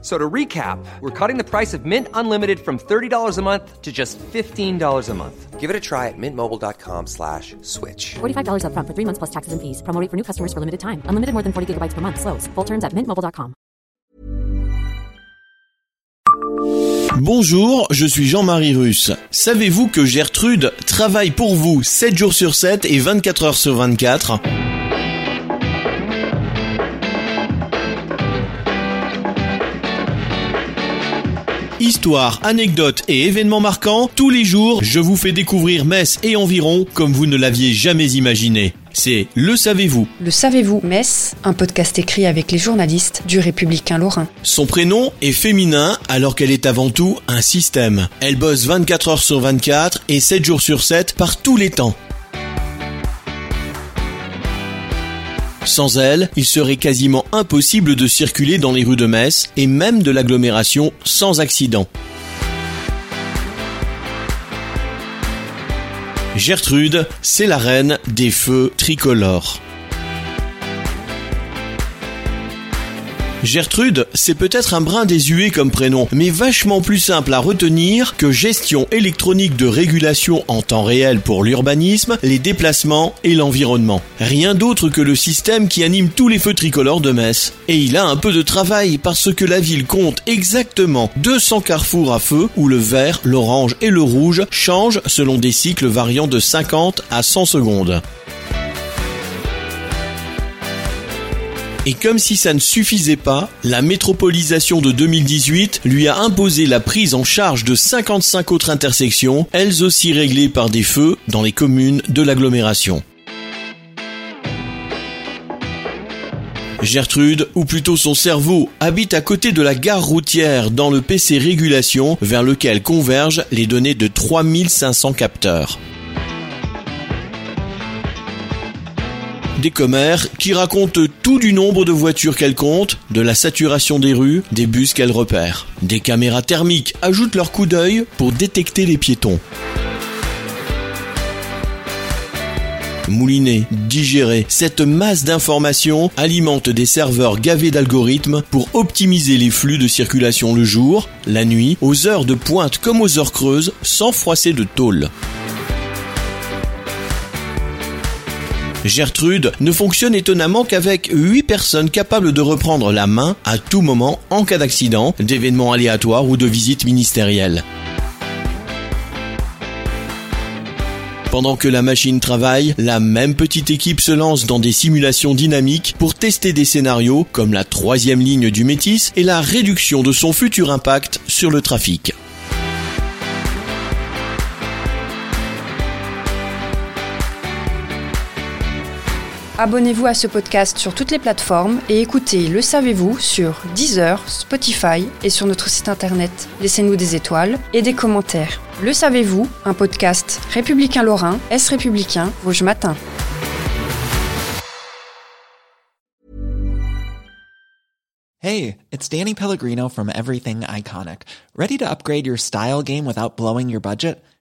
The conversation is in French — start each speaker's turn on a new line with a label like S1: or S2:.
S1: So to recap, we're cutting the price of Mint Unlimited from $30 a month to just $15 a month.
S2: Give it a try at mintmobile.com slash switch.
S3: $45 upfront for three months plus taxes and fees. Promo rate for new customers for limited time. Unlimited more than 40 gigabytes per month. Slows. Full terms at mintmobile.com.
S4: Bonjour, je suis Jean-Marie Russe. Savez-vous que Gertrude travaille pour vous 7 jours sur 7 et 24 heures sur 24 Histoire, anecdotes et événements marquants, tous les jours, je vous fais découvrir Metz et environ comme vous ne l'aviez jamais imaginé. C'est Le Savez-vous
S5: Le savez-vous, Metz, un podcast écrit avec les journalistes du Républicain Lorrain.
S4: Son prénom est féminin alors qu'elle est avant tout un système. Elle bosse 24 heures sur 24 et 7 jours sur 7 par tous les temps. Sans elle, il serait quasiment impossible de circuler dans les rues de Metz et même de l'agglomération sans accident. Gertrude, c'est la reine des feux tricolores. Gertrude, c'est peut-être un brin désuet comme prénom, mais vachement plus simple à retenir que gestion électronique de régulation en temps réel pour l'urbanisme, les déplacements et l'environnement. Rien d'autre que le système qui anime tous les feux tricolores de Metz. Et il a un peu de travail parce que la ville compte exactement 200 carrefours à feu où le vert, l'orange et le rouge changent selon des cycles variant de 50 à 100 secondes. Et comme si ça ne suffisait pas, la métropolisation de 2018 lui a imposé la prise en charge de 55 autres intersections, elles aussi réglées par des feux dans les communes de l'agglomération. Gertrude, ou plutôt son cerveau, habite à côté de la gare routière dans le PC Régulation vers lequel convergent les données de 3500 capteurs. Des commères qui racontent tout du nombre de voitures qu'elles comptent, de la saturation des rues, des bus qu'elles repèrent. Des caméras thermiques ajoutent leur coup d'œil pour détecter les piétons. Mouliner, digérer, cette masse d'informations alimente des serveurs gavés d'algorithmes pour optimiser les flux de circulation le jour, la nuit, aux heures de pointe comme aux heures creuses, sans froisser de tôle. Gertrude ne fonctionne étonnamment qu'avec 8 personnes capables de reprendre la main à tout moment en cas d'accident, d'événements aléatoires ou de visites ministérielles. Pendant que la machine travaille, la même petite équipe se lance dans des simulations dynamiques pour tester des scénarios comme la troisième ligne du Métis et la réduction de son futur impact sur le trafic.
S5: Abonnez-vous à ce podcast sur toutes les plateformes et écoutez Le Savez-vous sur Deezer, Spotify et sur notre site internet. Laissez-nous des étoiles et des commentaires. Le Savez-vous, un podcast républicain lorrain, Est républicain, Vosges Matin.
S6: Hey, it's Danny Pellegrino from Everything Iconic. Ready to upgrade your style game without blowing your budget?